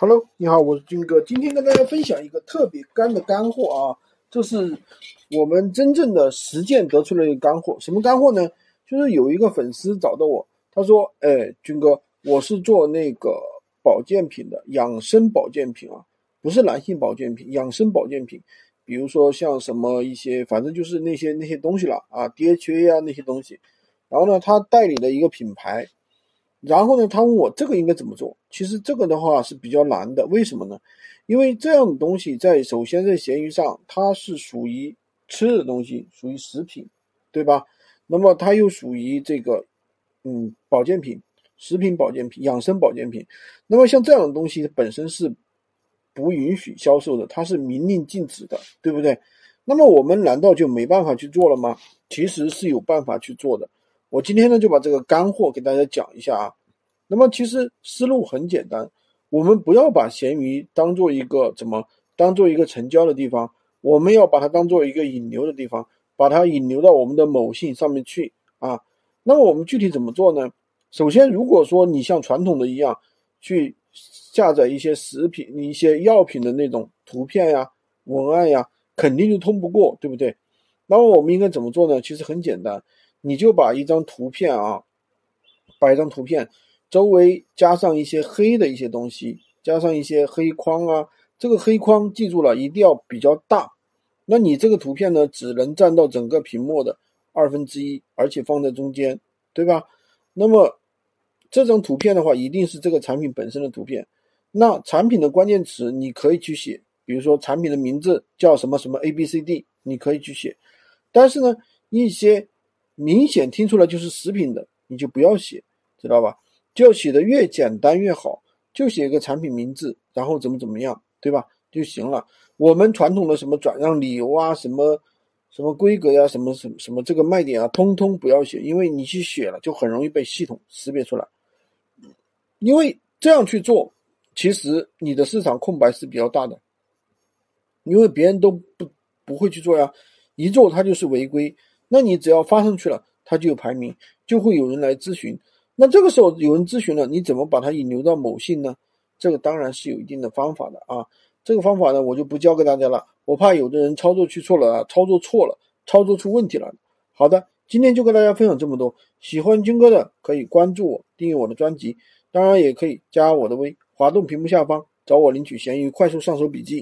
Hello，你好，我是军哥，今天跟大家分享一个特别干的干货啊，这是我们真正的实践得出来的干货。什么干货呢？就是有一个粉丝找到我，他说：“哎，军哥，我是做那个保健品的，养生保健品啊，不是男性保健品，养生保健品，比如说像什么一些，反正就是那些那些东西了啊，DHA 啊那些东西。然后呢，他代理的一个品牌。”然后呢，他问我这个应该怎么做？其实这个的话是比较难的，为什么呢？因为这样的东西在首先在闲鱼上，它是属于吃的东西，属于食品，对吧？那么它又属于这个，嗯，保健品、食品保健品、养生保健品。那么像这样的东西本身是不允许销售的，它是明令禁止的，对不对？那么我们难道就没办法去做了吗？其实是有办法去做的。我今天呢就把这个干货给大家讲一下啊。那么其实思路很简单，我们不要把闲鱼当做一个怎么当做一个成交的地方，我们要把它当做一个引流的地方，把它引流到我们的某信上面去啊。那么我们具体怎么做呢？首先，如果说你像传统的一样去下载一些食品、一些药品的那种图片呀、文案呀，肯定就通不过，对不对？那么我们应该怎么做呢？其实很简单，你就把一张图片啊，把一张图片。周围加上一些黑的一些东西，加上一些黑框啊，这个黑框记住了，一定要比较大。那你这个图片呢，只能占到整个屏幕的二分之一，而且放在中间，对吧？那么这张图片的话，一定是这个产品本身的图片。那产品的关键词你可以去写，比如说产品的名字叫什么什么 A B C D，你可以去写。但是呢，一些明显听出来就是食品的，你就不要写，知道吧？就写的越简单越好，就写一个产品名字，然后怎么怎么样，对吧？就行了。我们传统的什么转让理由啊，什么什么规格呀，什么什么什么这个卖点啊，通通不要写，因为你去写了，就很容易被系统识别出来。因为这样去做，其实你的市场空白是比较大的，因为别人都不不会去做呀，一做它就是违规。那你只要发上去了，它就有排名，就会有人来咨询。那这个时候有人咨询了，你怎么把它引流到某信呢？这个当然是有一定的方法的啊。这个方法呢，我就不教给大家了，我怕有的人操作去错了啊，操作错了，操作出问题了。好的，今天就跟大家分享这么多。喜欢军哥的可以关注我，订阅我的专辑，当然也可以加我的微，滑动屏幕下方找我领取闲鱼快速上手笔记。